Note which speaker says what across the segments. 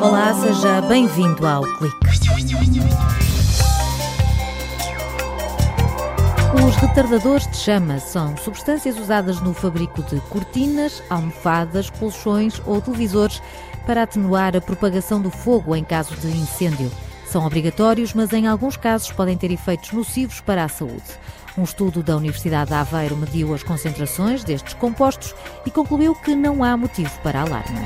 Speaker 1: Olá, seja bem-vindo ao Clique. Os retardadores de chama são substâncias usadas no fabrico de cortinas, almofadas, colchões ou televisores para atenuar a propagação do fogo em caso de incêndio. São obrigatórios, mas em alguns casos podem ter efeitos nocivos para a saúde. Um estudo da Universidade de Aveiro mediu as concentrações destes compostos e concluiu que não há motivo para alarme.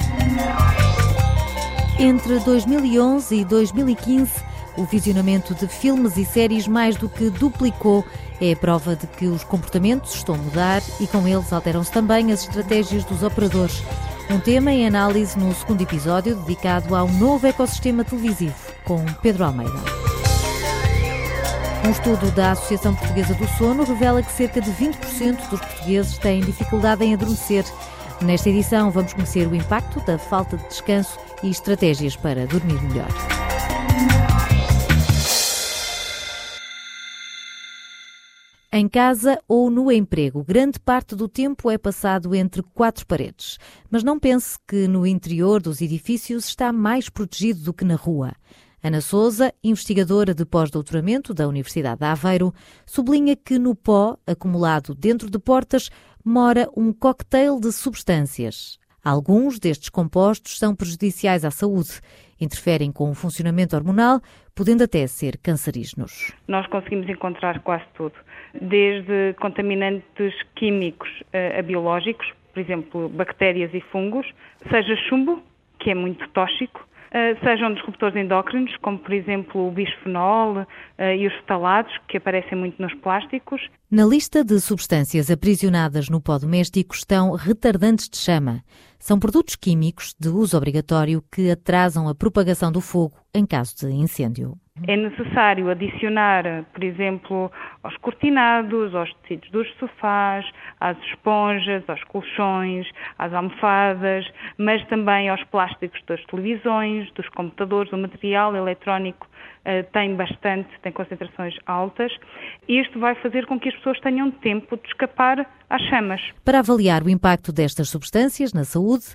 Speaker 1: Entre 2011 e 2015, o visionamento de filmes e séries mais do que duplicou. É a prova de que os comportamentos estão a mudar e com eles alteram-se também as estratégias dos operadores. Um tema em análise no segundo episódio dedicado ao novo ecossistema televisivo, com Pedro Almeida. Um estudo da Associação Portuguesa do Sono revela que cerca de 20% dos portugueses têm dificuldade em adormecer. Nesta edição, vamos conhecer o impacto da falta de descanso e estratégias para dormir melhor. Em casa ou no emprego, grande parte do tempo é passado entre quatro paredes. Mas não pense que no interior dos edifícios está mais protegido do que na rua. Ana Souza, investigadora de pós-doutoramento da Universidade de Aveiro, sublinha que no pó, acumulado dentro de portas, mora um cocktail de substâncias. Alguns destes compostos são prejudiciais à saúde, interferem com o funcionamento hormonal, podendo até ser cancerígenos.
Speaker 2: Nós conseguimos encontrar quase tudo, desde contaminantes químicos a biológicos, por exemplo, bactérias e fungos, seja chumbo, que é muito tóxico, eh, sejam disruptores endócrinos, como por exemplo o bisfenol e os fetalados, que aparecem muito nos plásticos.
Speaker 1: Na lista de substâncias aprisionadas no pó doméstico estão retardantes de chama. São produtos químicos de uso obrigatório que atrasam a propagação do fogo em caso de incêndio.
Speaker 2: É necessário adicionar, por exemplo, aos cortinados, aos tecidos dos sofás, às esponjas, aos colchões, às almofadas, mas também aos plásticos das televisões, dos computadores, o material eletrónico uh, tem bastante, tem concentrações altas. E isto vai fazer com que as pessoas tenham tempo de escapar às chamas.
Speaker 1: Para avaliar o impacto destas substâncias na saúde,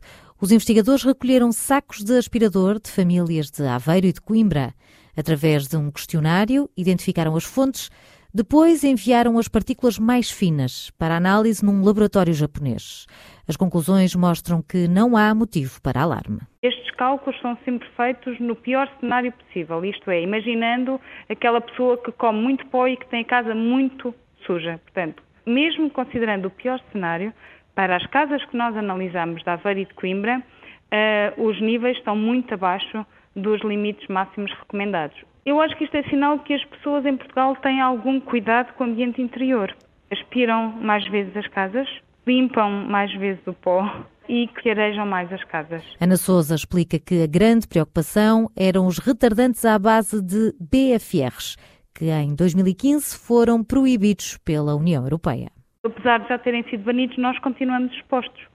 Speaker 1: os investigadores recolheram sacos de aspirador de famílias de Aveiro e de Coimbra. Através de um questionário, identificaram as fontes, depois enviaram as partículas mais finas para análise num laboratório japonês. As conclusões mostram que não há motivo para alarme.
Speaker 2: Estes cálculos são sempre feitos no pior cenário possível, isto é, imaginando aquela pessoa que come muito pó e que tem a casa muito suja. Portanto, mesmo considerando o pior cenário, para as casas que nós analisamos da Aveiro e de Coimbra, uh, os níveis estão muito abaixo dos limites máximos recomendados. Eu acho que isto é sinal de que as pessoas em Portugal têm algum cuidado com o ambiente interior. Aspiram mais vezes as casas, limpam mais vezes o pó e que arejam mais as casas.
Speaker 1: Ana Souza explica que a grande preocupação eram os retardantes à base de BFRs, que em 2015 foram proibidos pela União Europeia.
Speaker 2: Apesar de já terem sido banidos, nós continuamos expostos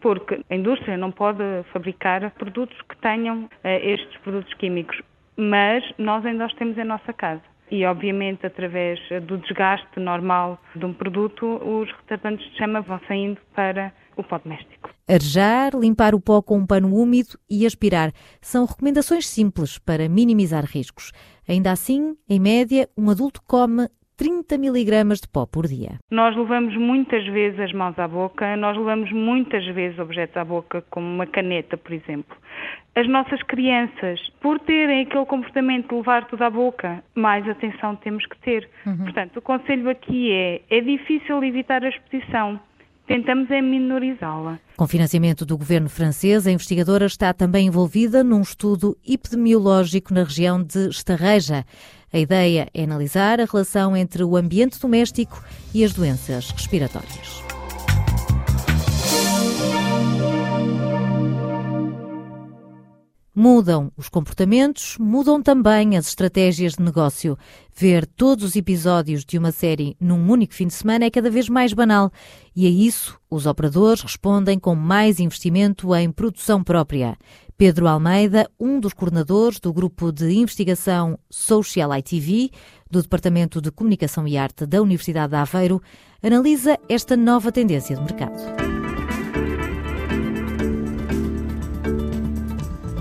Speaker 2: porque a indústria não pode fabricar produtos que tenham uh, estes produtos químicos, mas nós ainda os temos em nossa casa. E, obviamente, através do desgaste normal de um produto, os retardantes de chama vão saindo para o pó doméstico.
Speaker 1: Arejar, limpar o pó com um pano úmido e aspirar são recomendações simples para minimizar riscos. Ainda assim, em média, um adulto come 30 miligramas de pó por dia.
Speaker 2: Nós levamos muitas vezes as mãos à boca, nós levamos muitas vezes objetos à boca, como uma caneta, por exemplo. As nossas crianças, por terem aquele comportamento de levar tudo à boca, mais atenção temos que ter. Uhum. Portanto, o conselho aqui é: é difícil evitar a exposição. Tentamos é minorizá-la.
Speaker 1: Com financiamento do governo francês, a investigadora está também envolvida num estudo epidemiológico na região de Estarreja. A ideia é analisar a relação entre o ambiente doméstico e as doenças respiratórias. Mudam os comportamentos, mudam também as estratégias de negócio. Ver todos os episódios de uma série num único fim de semana é cada vez mais banal e a isso os operadores respondem com mais investimento em produção própria. Pedro Almeida, um dos coordenadores do grupo de investigação Social ITV do Departamento de Comunicação e Arte da Universidade de Aveiro, analisa esta nova tendência de mercado.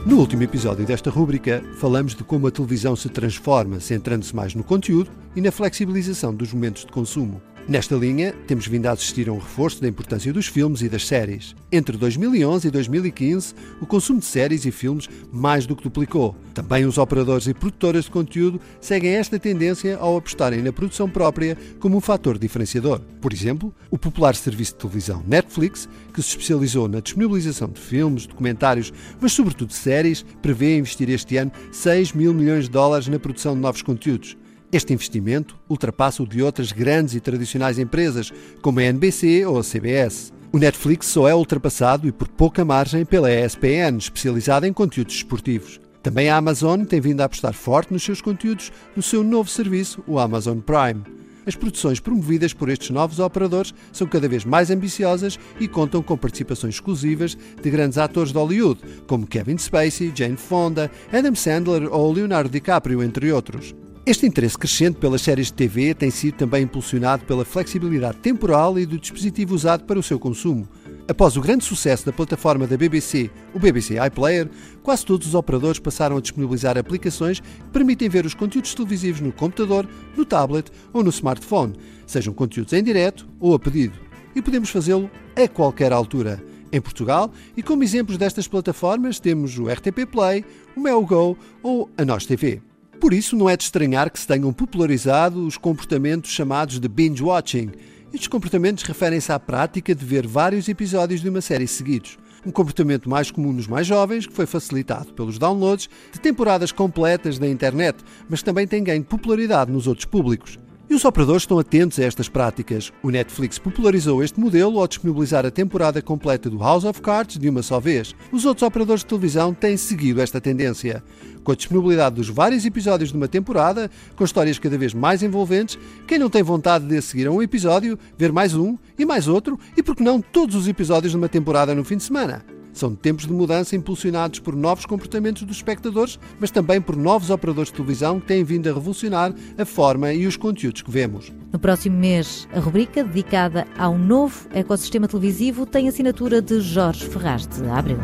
Speaker 3: No último episódio desta rúbrica, falamos de como a televisão se transforma, centrando-se mais no conteúdo e na flexibilização dos momentos de consumo. Nesta linha, temos vindo a assistir a um reforço da importância dos filmes e das séries. Entre 2011 e 2015, o consumo de séries e filmes mais do que duplicou. Também os operadores e produtoras de conteúdo seguem esta tendência ao apostarem na produção própria como um fator diferenciador. Por exemplo, o popular serviço de televisão Netflix, que se especializou na disponibilização de filmes, documentários, mas sobretudo séries, prevê investir este ano 6 mil milhões de dólares na produção de novos conteúdos. Este investimento ultrapassa o de outras grandes e tradicionais empresas, como a NBC ou a CBS. O Netflix só é ultrapassado e por pouca margem pela ESPN, especializada em conteúdos esportivos. Também a Amazon tem vindo a apostar forte nos seus conteúdos no seu novo serviço, o Amazon Prime. As produções promovidas por estes novos operadores são cada vez mais ambiciosas e contam com participações exclusivas de grandes atores de Hollywood, como Kevin Spacey, Jane Fonda, Adam Sandler ou Leonardo DiCaprio, entre outros. Este interesse crescente pelas séries de TV tem sido também impulsionado pela flexibilidade temporal e do dispositivo usado para o seu consumo. Após o grande sucesso da plataforma da BBC, o BBC iPlayer, quase todos os operadores passaram a disponibilizar aplicações que permitem ver os conteúdos televisivos no computador, no tablet ou no smartphone, sejam conteúdos em direto ou a pedido. E podemos fazê-lo a qualquer altura. Em Portugal, e como exemplos destas plataformas, temos o RTP Play, o MelGo ou a Nós TV. Por isso, não é de estranhar que se tenham popularizado os comportamentos chamados de binge watching. Estes comportamentos referem-se à prática de ver vários episódios de uma série seguidos. Um comportamento mais comum nos mais jovens, que foi facilitado pelos downloads de temporadas completas da internet, mas também tem ganho popularidade nos outros públicos. E os operadores estão atentos a estas práticas. O Netflix popularizou este modelo ao disponibilizar a temporada completa do House of Cards de uma só vez. Os outros operadores de televisão têm seguido esta tendência. Com a disponibilidade dos vários episódios de uma temporada, com histórias cada vez mais envolventes, quem não tem vontade de seguir a um episódio, ver mais um e mais outro, e por que não todos os episódios de uma temporada no fim de semana? São tempos de mudança impulsionados por novos comportamentos dos espectadores, mas também por novos operadores de televisão que têm vindo a revolucionar a forma e os conteúdos que vemos.
Speaker 1: No próximo mês, a rubrica dedicada ao novo ecossistema televisivo tem assinatura de Jorge Ferraz de Abreu.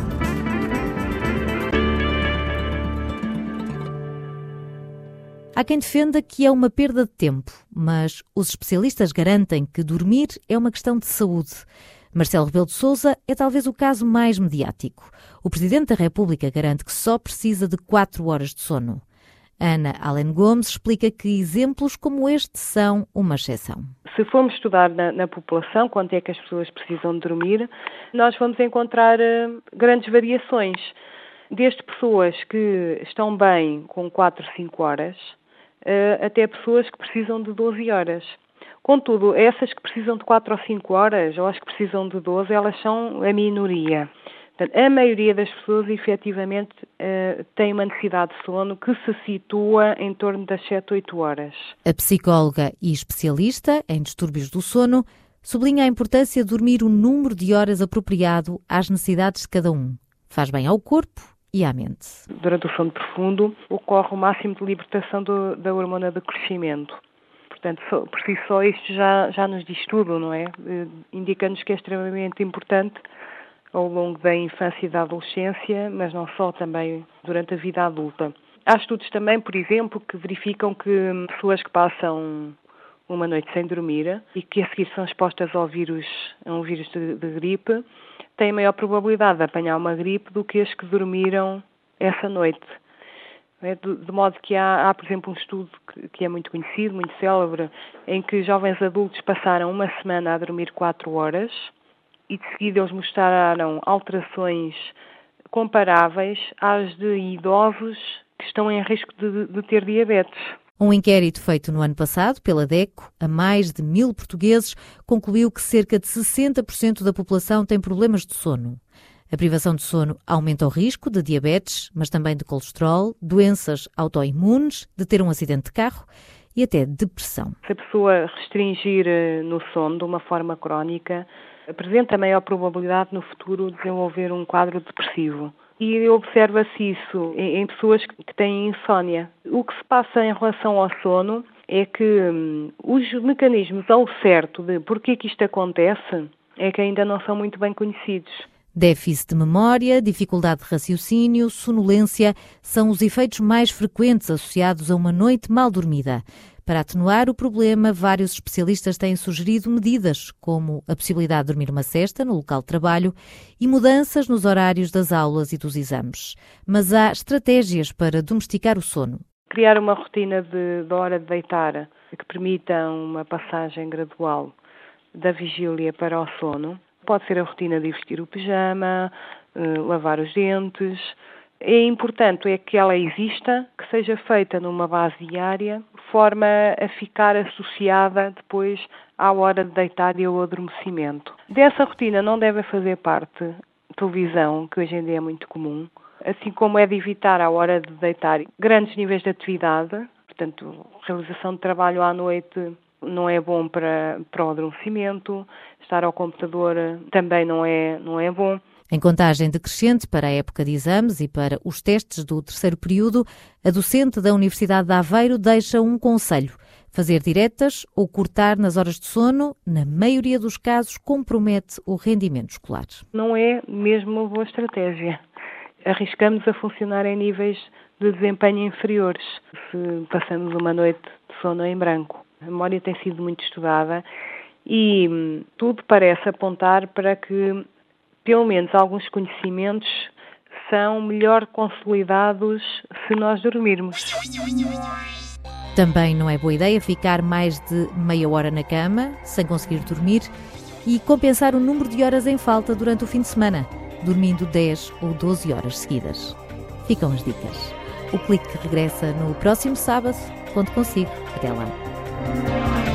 Speaker 1: Há quem defenda que é uma perda de tempo, mas os especialistas garantem que dormir é uma questão de saúde. Marcelo Rebelo de Sousa é talvez o caso mais mediático. O Presidente da República garante que só precisa de 4 horas de sono. Ana Allen Gomes explica que exemplos como este são uma exceção.
Speaker 4: Se formos estudar na, na, população quanto é que as pessoas precisam de dormir, nós vamos encontrar uh, grandes variações. Desde pessoas que estão bem com 4, 5 horas, uh, até pessoas que precisam de 12 horas. Contudo, essas que precisam de 4 ou 5 horas, ou as que precisam de 12, elas são a minoria. Portanto, a maioria das pessoas, efetivamente, uh, tem uma necessidade de sono que se situa em torno das 7, 8 horas.
Speaker 1: A psicóloga e especialista em distúrbios do sono sublinha a importância de dormir o número de horas apropriado às necessidades de cada um. Faz bem ao corpo e à mente.
Speaker 4: Durante o sono profundo, ocorre o máximo de libertação do, da hormona do crescimento. Portanto, por si só isto já, já nos diz tudo, não é? Eh, indica-nos que é extremamente importante ao longo da infância e da adolescência, mas não só, também durante a vida adulta. Há estudos também, por exemplo, que verificam que pessoas que passam uma noite sem dormir e que a seguir são expostas ao vírus, a um vírus de, de gripe, têm maior probabilidade de apanhar uma gripe do que as que dormiram essa noite. É? De, modo que há, há, por exemplo, um estudo que, que, é muito conhecido, muito célebre, em que jovens adultos passaram uma semana a dormir quatro horas e de seguida eles mostraram alterações comparáveis às de idosos que estão em risco de, de ter diabetes.
Speaker 1: Um inquérito feito no ano passado pela DECO a mais de mil portugueses concluiu que cerca de 60% da população tem problemas de sono. A privação de sono aumenta o risco de diabetes, mas também de colesterol, doenças autoimunes, de ter um acidente de carro e até depressão.
Speaker 4: Se a pessoa restringir eh, no sono de uma forma crónica, apresenta maior probabilidade no futuro de desenvolver um quadro depressivo. E observa-se isso em pessoas que têm insónia. O que se passa em relação ao sono é que hum, os mecanismos ao certo de porquê que isto acontece é que ainda não são muito bem conhecidos.
Speaker 1: Déficit de memória, dificuldade de raciocínio, sonolência são os efeitos mais frequentes associados a uma noite mal dormida. Para atenuar o problema, vários especialistas têm sugerido medidas, como a possibilidade de dormir uma cesta no local de trabalho e mudanças nos horários das aulas e dos exames. Mas há estratégias para domesticar o sono.
Speaker 4: Criar uma rotina de, de hora de deitar que permita uma passagem gradual da vigília para o sono. Pode ser a rotina de vestir o pijama, eh, lavar os dentes. É importante é que ela exista, que seja feita numa base diária, forma a ficar associada depois à hora de deitar e ao adormecimento. Dessa rotina não deve fazer parte televisão, que hoje em dia é muito comum, assim como é de evitar à hora de deitar grandes níveis de atividade, portanto, realização de trabalho à noite não é bom para, para o adormecimento, estar ao computador também não é, não é bom.
Speaker 1: Em contagem decrescente para a época de exames e para os testes do terceiro período, a docente da Universidade de Aveiro deixa um conselho. Fazer diretas ou cortar nas horas de sono, na maioria dos casos, compromete o rendimento escolar.
Speaker 4: Não é mesmo uma boa estratégia. Arriscamos a funcionar em níveis de desempenho inferiores se passamos uma noite de sono em branco. A memória tem sido muito estudada e hum, tudo parece apontar para que, pelo menos, alguns conhecimentos são melhor consolidados se nós dormirmos.
Speaker 1: Também não é boa ideia ficar mais de meia hora na cama, sem conseguir dormir, e compensar o número de horas em falta durante o fim de semana, dormindo 10 ou 12 horas seguidas. Ficam as dicas. O clique regressa no próximo sábado. Conto consigo. Até lá. Música